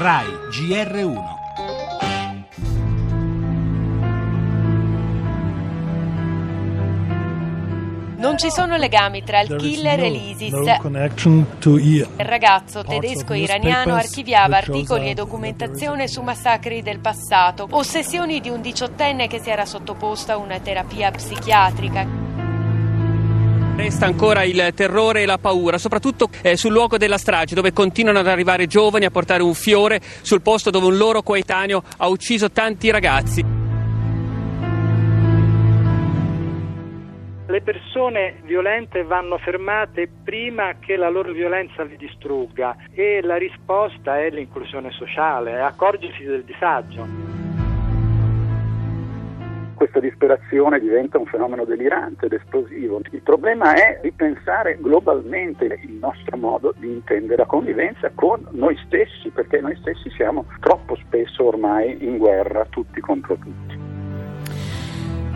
RAI GR1 Non ci sono legami tra il killer e l'ISIS. Il ragazzo tedesco-iraniano archiviava articoli e documentazione su massacri del passato, ossessioni di un diciottenne che si era sottoposto a una terapia psichiatrica. Resta ancora il terrore e la paura, soprattutto eh, sul luogo della strage, dove continuano ad arrivare giovani a portare un fiore sul posto dove un loro coetaneo ha ucciso tanti ragazzi. Le persone violente vanno fermate prima che la loro violenza li distrugga e la risposta è l'inclusione sociale, accorgersi del disagio questa disperazione diventa un fenomeno delirante ed esplosivo. Il problema è ripensare globalmente il nostro modo di intendere la convivenza con noi stessi, perché noi stessi siamo troppo spesso ormai in guerra tutti contro tutti.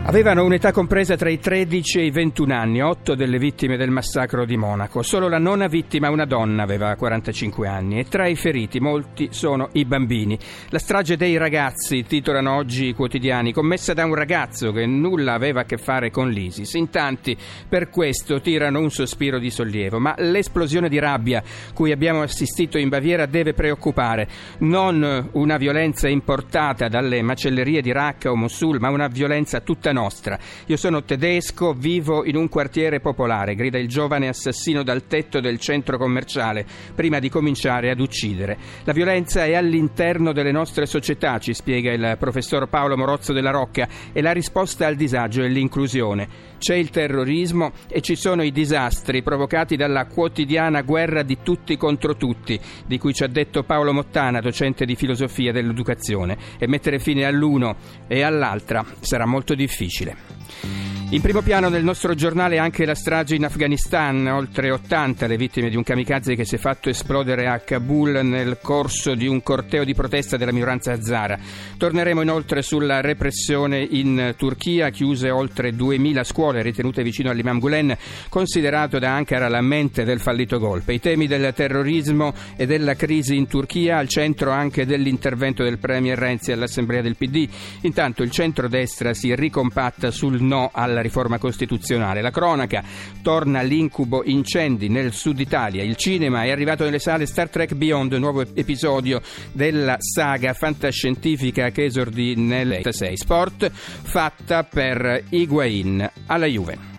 Avevano un'età compresa tra i 13 e i 21 anni, otto delle vittime del massacro di Monaco. Solo la nona vittima, una donna, aveva 45 anni e tra i feriti molti sono i bambini. La strage dei ragazzi, titolano oggi i quotidiani, commessa da un ragazzo che nulla aveva a che fare con l'ISIS. In tanti per questo tirano un sospiro di sollievo, ma l'esplosione di rabbia cui abbiamo assistito in Baviera deve preoccupare. Non una violenza importata dalle macellerie di Raqqa o Mosul, ma una violenza tutta nostra. Io sono tedesco, vivo in un quartiere popolare, grida il giovane assassino dal tetto del centro commerciale, prima di cominciare ad uccidere. La violenza è all'interno delle nostre società, ci spiega il professor Paolo Morozzo della Rocca, e la risposta al disagio è l'inclusione. C'è il terrorismo e ci sono i disastri provocati dalla quotidiana guerra di tutti contro tutti, di cui ci ha detto Paolo Mottana, docente di filosofia dell'educazione, e mettere fine all'uno e all'altra sarà molto difficile difficile. In primo piano nel nostro giornale anche la strage in Afghanistan, oltre 80 le vittime di un kamikaze che si è fatto esplodere a Kabul nel corso di un corteo di protesta della minoranza Hazara. Torneremo inoltre sulla repressione in Turchia, chiuse oltre 2000 scuole ritenute vicino all'Imam Gulen, considerato da Ankara la mente del fallito golpe. I temi del terrorismo e della crisi in Turchia al centro anche dell'intervento del Premier Renzi all'Assemblea del PD. Intanto il centrodestra si ricompatta sul no alla riforma costituzionale. La cronaca torna all'incubo incendi nel sud Italia. Il cinema è arrivato nelle sale Star Trek Beyond, nuovo episodio della saga fantascientifica che esordì nel 6. Sport fatta per Higuain alla Juve.